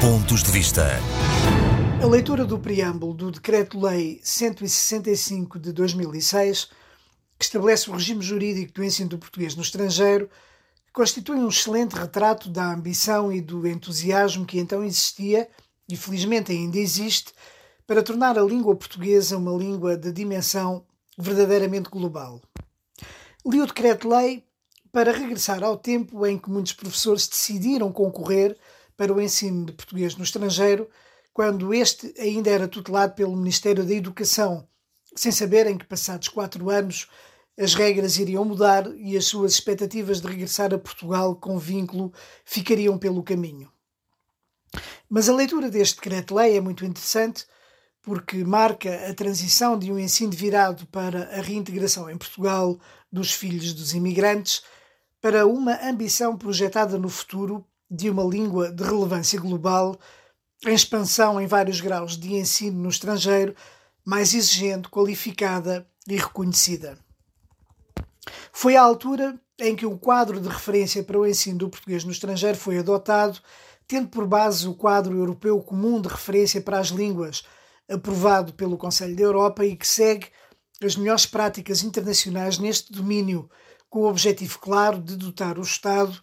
Pontos de Vista. A leitura do preâmbulo do Decreto-Lei 165 de 2006, que estabelece o regime jurídico do ensino do português no estrangeiro, constitui um excelente retrato da ambição e do entusiasmo que então existia, e felizmente ainda existe, para tornar a língua portuguesa uma língua de dimensão verdadeiramente global. Li o Decreto-Lei para regressar ao tempo em que muitos professores decidiram concorrer para o ensino de português no estrangeiro, quando este ainda era tutelado pelo Ministério da Educação, sem saberem que, passados quatro anos, as regras iriam mudar e as suas expectativas de regressar a Portugal com vínculo ficariam pelo caminho. Mas a leitura deste decreto-lei é muito interessante porque marca a transição de um ensino virado para a reintegração em Portugal dos filhos dos imigrantes para uma ambição projetada no futuro de uma língua de relevância global, em expansão em vários graus de ensino no estrangeiro, mais exigente, qualificada e reconhecida. Foi a altura em que um quadro de referência para o ensino do português no estrangeiro foi adotado, tendo por base o quadro europeu comum de referência para as línguas, aprovado pelo Conselho da Europa e que segue as melhores práticas internacionais neste domínio, com o objetivo claro de dotar o Estado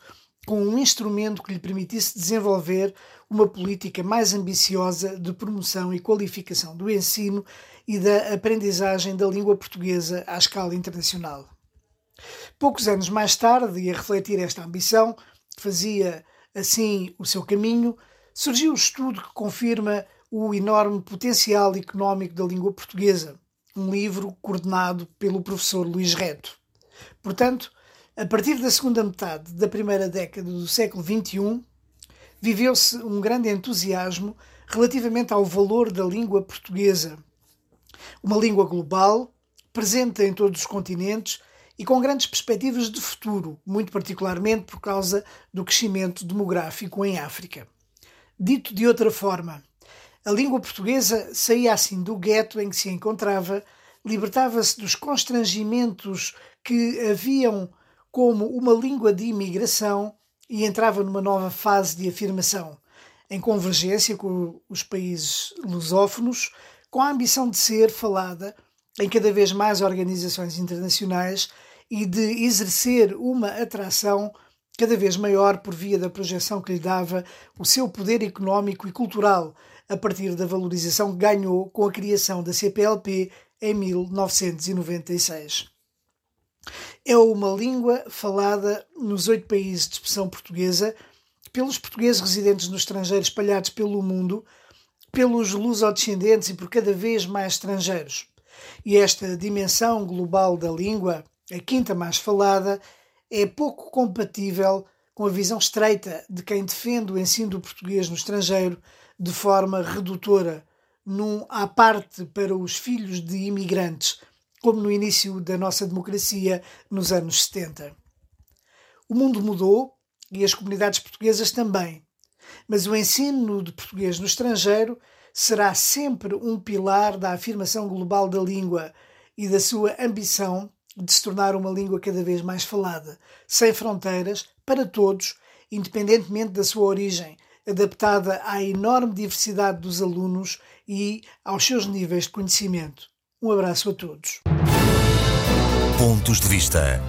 com um instrumento que lhe permitisse desenvolver uma política mais ambiciosa de promoção e qualificação do ensino e da aprendizagem da língua portuguesa à escala internacional. Poucos anos mais tarde, e a refletir esta ambição, fazia assim o seu caminho, surgiu o estudo que confirma o enorme potencial económico da língua portuguesa, um livro coordenado pelo professor Luís Reto. Portanto, a partir da segunda metade da primeira década do século XXI, viveu-se um grande entusiasmo relativamente ao valor da língua portuguesa. Uma língua global, presente em todos os continentes e com grandes perspectivas de futuro, muito particularmente por causa do crescimento demográfico em África. Dito de outra forma, a língua portuguesa saía assim do gueto em que se encontrava, libertava-se dos constrangimentos que haviam como uma língua de imigração e entrava numa nova fase de afirmação, em convergência com os países lusófonos, com a ambição de ser falada em cada vez mais organizações internacionais e de exercer uma atração cada vez maior por via da projeção que lhe dava o seu poder económico e cultural, a partir da valorização que ganhou com a criação da CPLP em 1996 é uma língua falada nos oito países de expressão portuguesa, pelos portugueses residentes no estrangeiro espalhados pelo mundo, pelos lusodescendentes e por cada vez mais estrangeiros. E esta dimensão global da língua, a quinta mais falada, é pouco compatível com a visão estreita de quem defende o ensino do português no estrangeiro de forma redutora, num à parte para os filhos de imigrantes, como no início da nossa democracia nos anos 70. O mundo mudou e as comunidades portuguesas também, mas o ensino de português no estrangeiro será sempre um pilar da afirmação global da língua e da sua ambição de se tornar uma língua cada vez mais falada, sem fronteiras, para todos, independentemente da sua origem, adaptada à enorme diversidade dos alunos e aos seus níveis de conhecimento. Um abraço a todos. Pontos de Vista.